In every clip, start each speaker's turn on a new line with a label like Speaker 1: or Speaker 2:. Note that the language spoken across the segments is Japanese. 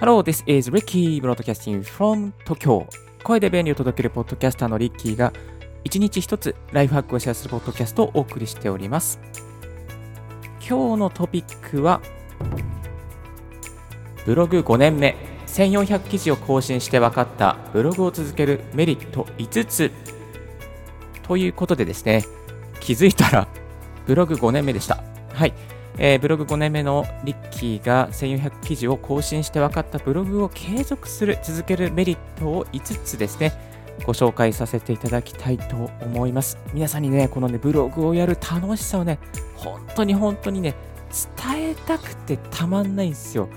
Speaker 1: Hello, this is Ricky Broadcasting from Tokyo. 声で便利を届けるポッドキャスターのリッキーが一日一つライフハックをシェアするポッドキャストをお送りしております。今日のトピックはブログ5年目1400記事を更新して分かったブログを続けるメリット5つということでですね気づいたらブログ5年目でした。はい。えー、ブログ5年目のリッキーが1400記事を更新して分かったブログを継続する、続けるメリットを5つですね、ご紹介させていただきたいと思います。皆さんにね、このね、ブログをやる楽しさをね、本当に本当にね、伝えたくてたまんないんですよ。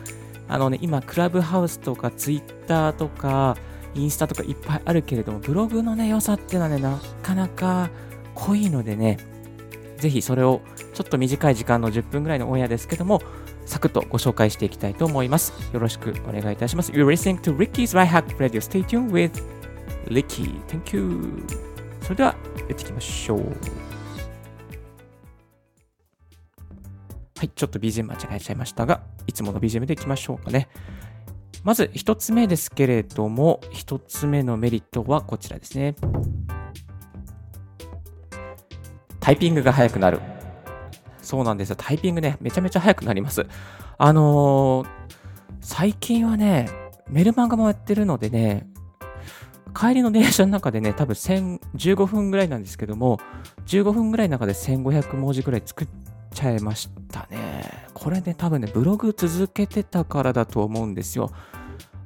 Speaker 1: あのね、今、クラブハウスとかツイッターとか、インスタとかいっぱいあるけれども、ブログのね、良さっていうのはね、なかなか濃いのでね、ぜひそれをちょっと短い時間の10分ぐらいのオンエアですけども、サクッとご紹介していきたいと思います。よろしくお願いいたします。You're listening to Ricky's Right Hack Radio. Stay tuned with Ricky. Thank you. それでは、やっていきましょう。はい、ちょっと BGM 間違えちゃいましたが、いつもの BGM でいきましょうかね。まず1つ目ですけれども、1つ目のメリットはこちらですね。タイピングが速くなる。そうなんですよ。タイピングね、めちゃめちゃ速くなります。あのー、最近はね、メルマガもやってるのでね、帰りの電車の中でね、多分15分ぐらいなんですけども、15分ぐらいの中で1500文字ぐらい作っちゃいましたね。これね、多分ね、ブログ続けてたからだと思うんですよ。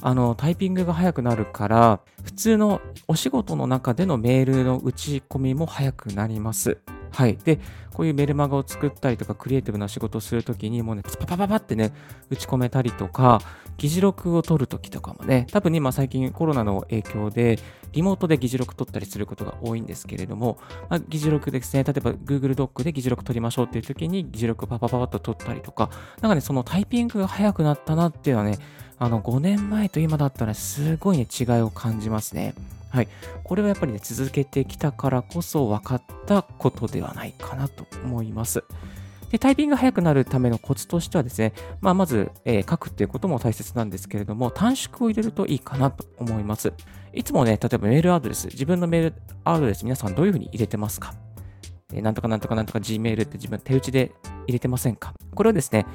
Speaker 1: あの、タイピングが速くなるから、普通のお仕事の中でのメールの打ち込みも速くなります。はい。で、こういうメルマガを作ったりとか、クリエイティブな仕事をするときに、もうね、パパパパってね、打ち込めたりとか、議事録を取るときとかもね、多分今最近コロナの影響で、リモートで議事録取ったりすることが多いんですけれども、まあ、議事録ですね、例えば Google ドックで議事録取りましょうっていうときに、議事録をパパパパッと取ったりとか、なんかね、そのタイピングが速くなったなっていうのはね、あの、5年前と今だったらすごいね、違いを感じますね。はい。これはやっぱりね、続けてきたからこそ分かったことではないかなと思います。で、タイピングが速くなるためのコツとしてはですね、まあ、まず、えー、書くっていうことも大切なんですけれども、短縮を入れるといいかなと思います。いつもね、例えばメールアドレス、自分のメールアドレス皆さんどういうふうに入れてますか？えなんとかなんとかなんとか Gmail って自分手打ちで入れてませんか？これをですね、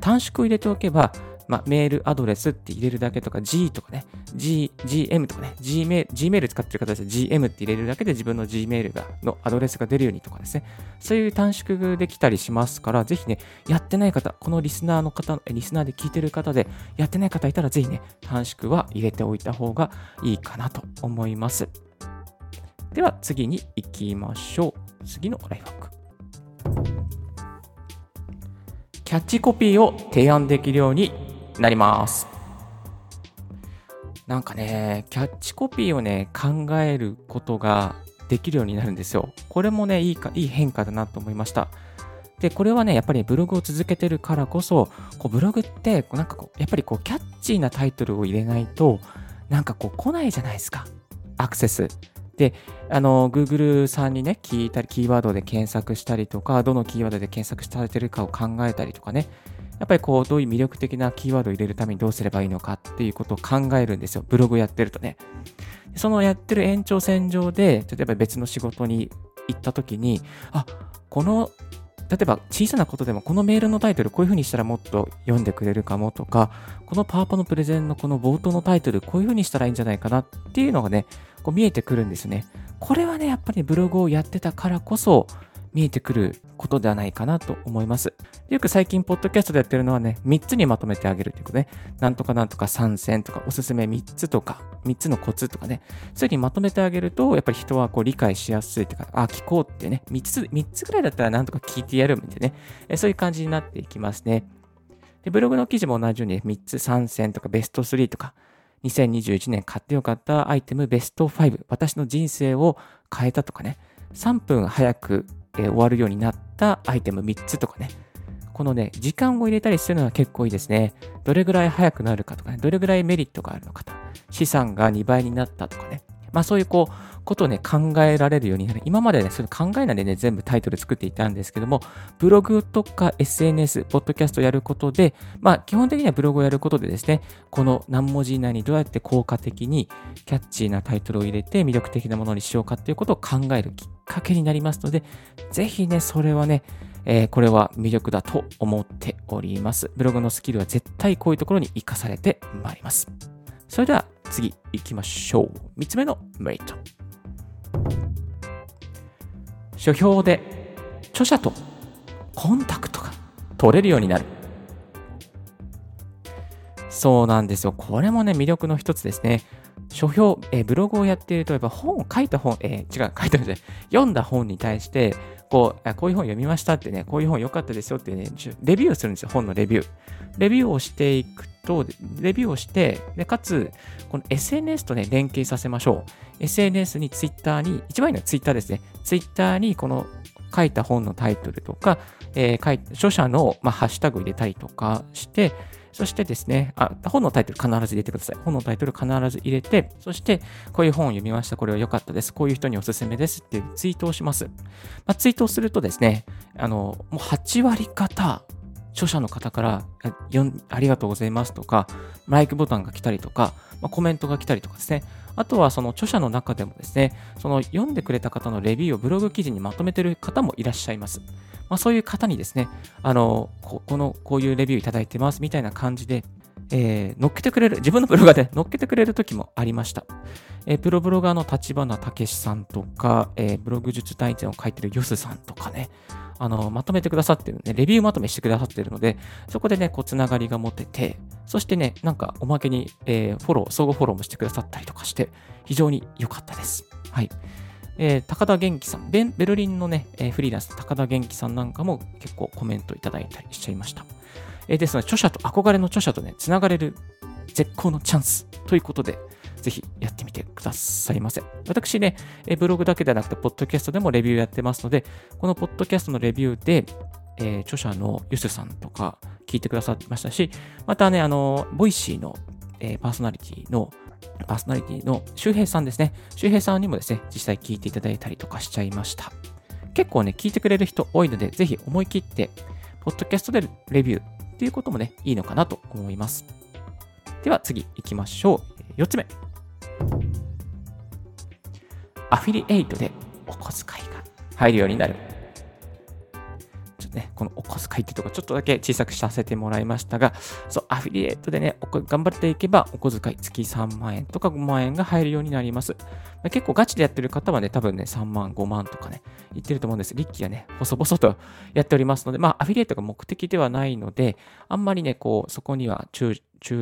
Speaker 1: 短縮を入れておけば、まあ、メールアドレスって入れるだけとか、G とかね、G、GM とかね、Gmail、Gmail 使ってる方です GM って入れるだけで自分の Gmail がのアドレスが出るようにとかですね、そういう短縮できたりしますから、ぜひね、やってない方、このリスナーの方、リスナーで聞いてる方で、やってない方いたら、ぜひね、短縮は入れておいた方がいいかなと思います。では、次に行きましょう。次のライフハック。キャッチコピーを提案できるようになります。なんかね、キャッチコピーをね、考えることができるようになるんですよ。これもね、いいか、いい変化だなと思いました。で、これはね、やっぱりブログを続けてるからこそ、こうブログって、なんかこう、やっぱりこう、キャッチーなタイトルを入れないと、なんかこう、来ないじゃないですか。アクセス。で、あの、Google さんにね、聞いたり、キーワードで検索したりとか、どのキーワードで検索されてるかを考えたりとかね、やっぱりこう、どういう魅力的なキーワードを入れるためにどうすればいいのかっていうことを考えるんですよ。ブログやってるとね。そのやってる延長線上で、例えば別の仕事に行った時に、あ、この、例えば小さなことでもこのメールのタイトルこういう風にしたらもっと読んでくれるかもとか、このパワポのプレゼンのこの冒頭のタイトルこういう風にしたらいいんじゃないかなっていうのがね、こう見えてくるんですね。これはね、やっぱりブログをやってたからこそ、見えてくることではないかなと思います。よく最近、ポッドキャストでやってるのはね、3つにまとめてあげるということね。なんとかなんとか参戦とか、おすすめ3つとか、3つのコツとかね。そういうふうにまとめてあげると、やっぱり人はこう理解しやすいというか、あ、聞こうってね、3つ、3つぐらいだったらなんとか聞いてやるみたいなね。そういう感じになっていきますね。で、ブログの記事も同じように3つ参戦とかベスト3とか、2021年買ってよかったアイテムベスト5、私の人生を変えたとかね、3分早くえ終わるようになったアイテム3つとかね、このね、時間を入れたりするのは結構いいですね。どれぐらい早くなるかとかね、どれぐらいメリットがあるのかと。資産が2倍になったとかね。まあそういうこう、ことをね、考えられるようになる。今までね、それ考えないでね、全部タイトル作っていたんですけども、ブログとか SNS、ポッドキャストをやることで、まあ、基本的にはブログをやることでですね、この何文字以内にどうやって効果的にキャッチーなタイトルを入れて魅力的なものにしようかっていうことを考えるきっかけになりますので、ぜひね、それはね、えー、これは魅力だと思っております。ブログのスキルは絶対こういうところに活かされてまいります。それでは次行きましょう。3つ目のメリット。書評で著者とコンタクトが取れるようになる。そうなんですよ。これもね、魅力の一つですね。書評、えー、ブログをやっていると、やっぱ本を書いた本、えー、違う、書いた本じゃない、読んだ本に対して、こう、こういう本読みましたってね、こういう本良かったですよってね、レビューするんですよ、本のレビュー。レビューをしていくと、レビューをして、でかつ、この SNS とね、連携させましょう。SNS に Twitter に、一番いいのは Twitter ですね。Twitter にこの書いた本のタイトルとか、えー、書い著者の、まあ、ハッシュタグ入れたりとかして、そしてですね、あ、本のタイトル必ず入れてください。本のタイトル必ず入れて、そして、こういう本を読みました。これは良かったです。こういう人におすすめですっていうツイートをします。まあ、ツイートをするとですね、あの、もう8割方、著者の方からありがとうございますとか、ライクボタンが来たりとか、まあ、コメントが来たりとかですね。あとはその著者の中でもですね、その読んでくれた方のレビューをブログ記事にまとめてる方もいらっしゃいます。まあ、そういう方にですね、あの、この、こういうレビューいただいてますみたいな感じで、えー、乗っけてくれる、自分のブロガーで乗っけてくれる時もありました。えー、プロブロガーの立花武さんとか、えー、ブログ術大全を書いてるヨスさんとかね、あの、まとめてくださってるね、レビューまとめしてくださってるので、そこでね、こう、つながりが持てて、そしてね、なんか、おまけに、えー、フォロー、相互フォローもしてくださったりとかして、非常に良かったです。はい。えー、高田元気さんベ、ルリンのね、えー、フリーランス高田元気さんなんかも結構コメントいただいたりしちゃいました。えー、ですので、著者と、憧れの著者とね、つながれる絶好のチャンスということで、ぜひやってみてくださいませ。私ね、えブログだけではなくて、ポッドキャストでもレビューやってますので、このポッドキャストのレビューで、えー、著者のユスさんとか聞いてくださってましたし、またね、あの、 Voicy の、えー、パーソナリティのパーソナリティの周平さんですね。周平さんにもですね、実際聞いていただいたりとかしちゃいました。結構ね、聞いてくれる人多いので、ぜひ思い切って、ポッドキャストでレビューっていうこともね、いいのかなと思います。では次行きましょう。4つ目。アフィリエイトでお小遣いが入るようになる。ね、このお小遣いってとこちょっとだけ小さくさせてもらいましたが、そう、アフィリエイトでね、頑張っていけば、お小遣い月3万円とか5万円が入るようになります。結構ガチでやってる方はね、多分ね、3万、5万とかね、言ってると思うんです。リッキーはね、細々とやっておりますので、まあ、アフィリエイトが目的ではないので、あんまりね、こう、そこには注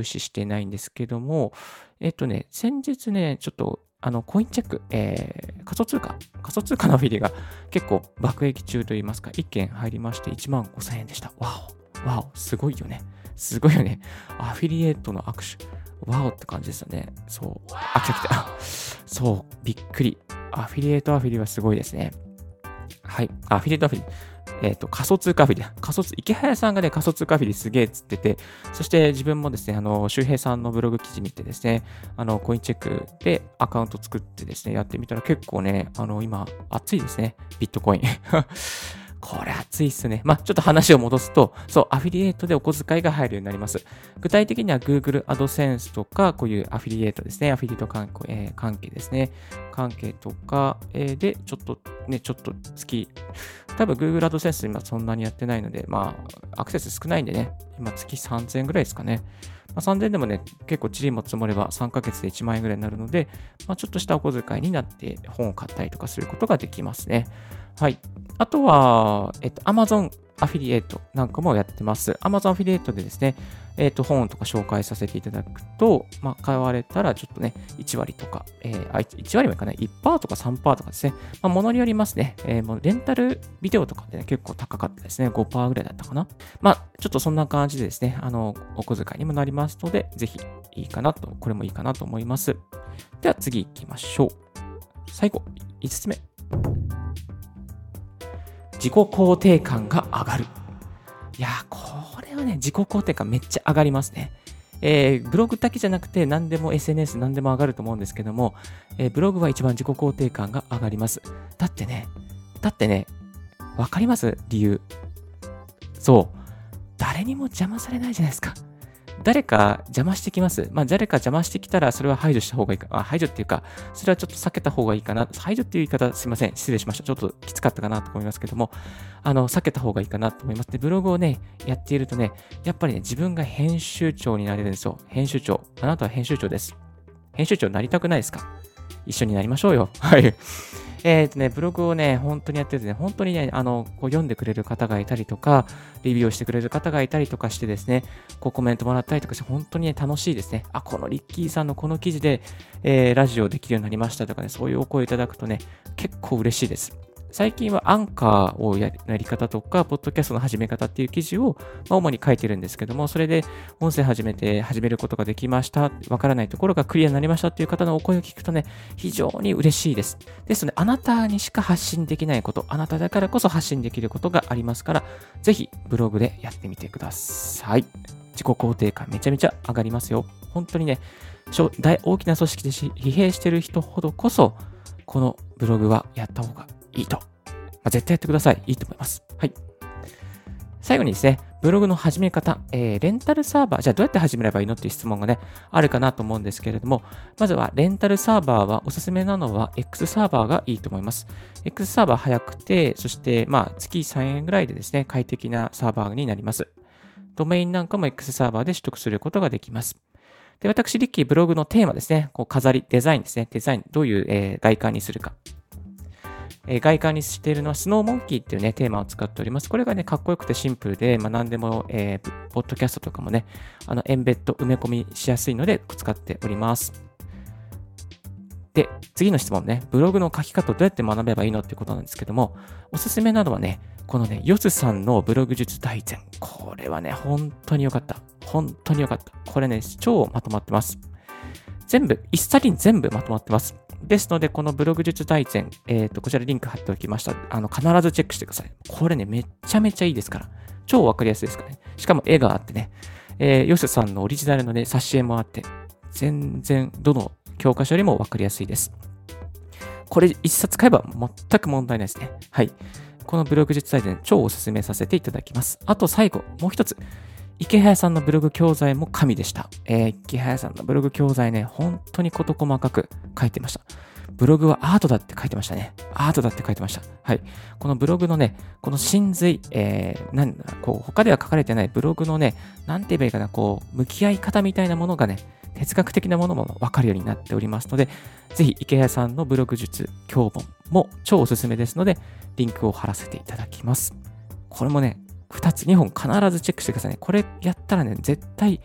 Speaker 1: 視してないんですけども、えっとね、先日ね、ちょっとあの、コインチェック、えー、仮想通貨、仮想通貨のアフィリが結構爆撃中といいますか、1件入りまして1万5000円でした。わお、わお、すごいよね。すごいよね。アフィリエイトの握手。わおって感じですよね。そう。あ、来た来た。そう、びっくり。アフィリエイトアフィリはすごいですね。はい。アフィリエイトアフィリ。えっ、ー、と、仮想通貨フィリ、仮想通、池早さんがね、仮想通貨フィリすげえっつってて、そして自分もですね、あの、周平さんのブログ記事見てですね、あの、コインチェックでアカウント作ってですね、やってみたら結構ね、あの、今、熱いですね、ビットコイン。これ熱いっすね。まあ、ちょっと話を戻すと、そう、アフィリエイトでお小遣いが入るようになります。具体的には Google AdSense とか、こういうアフィリエイトですね。アフィリエイト関係,、えー、関係ですね。関係とか、えー、で、ちょっとね、ちょっと月、多分 Google AdSense 今そんなにやってないので、まあ、アクセス少ないんでね、今月3000円ぐらいですかね。まあ、3000でもね、結構チリも積もれば3ヶ月で1万円ぐらいになるので、まあ、ちょっとしたお小遣いになって本を買ったりとかすることができますね。はい。あとは、えっと、Amazon アフィリエイトなんかもやってます。Amazon アフィリエイトでですね、えっ、と、本とか紹介させていただくと、まあ、買われたらちょっとね、1割とか、えー、1割もいかない、1%とか3%とかですね、まあ、ものによりますね、えー、もうレンタルビデオとかでね、結構高かったですね、5%ぐらいだったかな。まあ、ちょっとそんな感じでですね、あの、お小遣いにもなりますので、ぜひいいかなと、これもいいかなと思います。では次行きましょう。最後、5つ目。自己肯定感が上がる。いやこれはね、自己肯定感めっちゃ上がりますね。えー、ブログだけじゃなくて何でも SNS 何でも上がると思うんですけども、えー、ブログは一番自己肯定感が上がります。だってね、だってね、わかります？理由。そう。誰にも邪魔されないじゃないですか。誰か邪魔してきます。まあ、誰か邪魔してきたら、それは排除した方がいいか。あ、排除っていうか、それはちょっと避けた方がいいかな。排除っていう言い方、すいません。失礼しました。ちょっときつかったかなと思いますけども、あの、避けた方がいいかなと思います。で、ブログをね、やっているとね、やっぱりね、自分が編集長になれるんですよ。編集長。あなたは編集長です。編集長になりたくないですか？一緒になりましょうよ。はい。えっ、ー、とね、ブログをね、本当にやっててね、本当にね、あの、こう読んでくれる方がいたりとか、レビューをしてくれる方がいたりとかしてですね、こうコメントもらったりとかして、本当にね、楽しいですね。あ、このリッキーさんのこの記事で、えー、ラジオできるようになりましたとかね、そういうお声いただくとね、結構嬉しいです。最近はアンカーをやり方とか、ポッドキャストの始め方っていう記事を、まあ、主に書いてるんですけども、それで音声始めて始めることができました、わからないところがクリアになりましたっていう方のお声を聞くとね、非常に嬉しいです。ですので、あなたにしか発信できないこと、あなただからこそ発信できることがありますから、ぜひブログでやってみてください。自己肯定感めちゃめちゃ上がりますよ。本当にね、大大きな組織で疲弊してる人ほどこそ、このブログはやった方がいいと。まあ、絶対やってください。いいと思います。はい。最後にですね、ブログの始め方、えー、レンタルサーバー、じゃあどうやって始めればいいのっていう質問がね、あるかなと思うんですけれども、まずはレンタルサーバーはおすすめなのは X サーバーがいいと思います。X サーバー早くて、そしてまあ月3円ぐらいでですね、快適なサーバーになります。ドメインなんかも X サーバーで取得することができます。で、私、リッキーブログのテーマですね、こう飾り、デザインですね、デザイン、どういう、えー、外観にするか。え外観にしているのはスノーモンキーっていうね、テーマを使っております。これがね、かっこよくてシンプルで、まあ、何でも、えー、ポッドキャストとかもね、あの、エンベッド埋め込みしやすいので使っております。で、次の質問ね、ブログの書き方どうやって学べばいいのってことなんですけども、おすすめなのはね、このね、ヨスさんのブログ術大全。これはね、本当に良かった。本当に良かった。これね、超まとまってます。全部、一冊に全部まとまってます。ですので、このブログ術大全、えっ、ー、と、こちらリンク貼っておきました。あの、必ずチェックしてください。これね、めちゃめちゃいいですから。超わかりやすいですからね。しかも絵があってね、えー、ヨスさんのオリジナルのね、挿絵もあって、全然、どの教科書よりもわかりやすいです。これ一冊買えば全く問題ないですね。はい。このブログ術大全、超おすすめさせていただきます。あと最後、もう一つ。池早さんのブログ教材も神でした。えー、池早さんのブログ教材ね、本当に事細かく書いてました。ブログはアートだって書いてましたね。アートだって書いてました。はい。このブログのね、この真髄、えー、なん、こう、他では書かれてないブログのね、なんて言えばいいかな、こう、向き合い方みたいなものがね、哲学的なものもわかるようになっておりますので、ぜひ池谷さんのブログ術、教本も超おすすめですので、リンクを貼らせていただきます。これもね、2つ、2本必ずチェックしてくださいね。これやったらね、絶対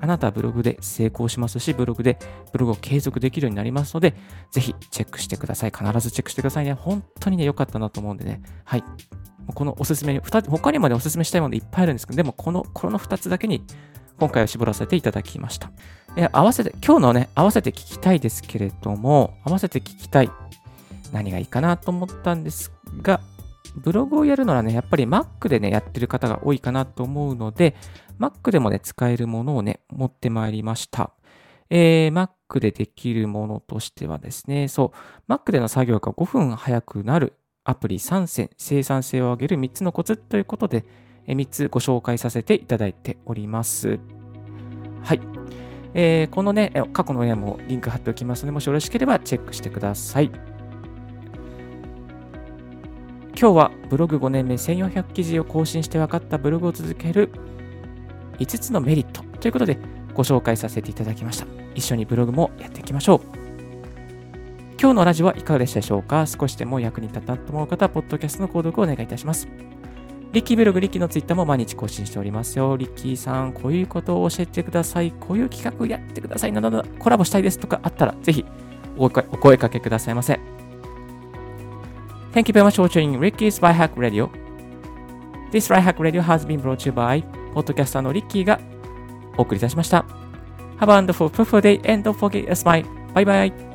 Speaker 1: あなたはブログで成功しますし、ブログでブログを継続できるようになりますので、ぜひチェックしてください。必ずチェックしてくださいね。本当にね、良かったなと思うんでね。はい。このおすすめに、他にもね、おすすめしたいものいっぱいあるんですけど、でもこの、この2つだけに今回は絞らせていただきました。合わせて、今日のね、合わせて聞きたいですけれども、合わせて聞きたい。何がいいかなと思ったんですが、ブログをやるならね、やっぱり Mac でね、やってる方が多いかなと思うので、Mac でもね、使えるものをね、持ってまいりました。えー、Mac でできるものとしてはですね、そう、Mac での作業が5分早くなるアプリ3選、生産性を上げる3つのコツということで、3つご紹介させていただいております。はい。えー、このね、過去の絵もリンク貼っておきますので、もしよろしければチェックしてください。今日はブログ5年目1400記事を更新して分かったブログを続ける5つのメリットということでご紹介させていただきました。一緒にブログもやっていきましょう。今日のラジオはいかがでしたでしょうか？少しでも役に立ったと思う方は、ポッドキャストの購読をお願いいたします。リッキーブログ、リッキーのツイッターも毎日更新しておりますよ。リッキーさん、こういうことを教えてください。こういう企画やってください。などなどコラボしたいですとかあったら、ぜひお声かけくださいませ。Thank you very much for watching Ricky's By Hack Radio. This Right Hack Radio has been brought to you by ポッドキャスターのリッキーがお送りいたしました。Have a wonderful, fruitful day and don't forget a smile. Bye bye.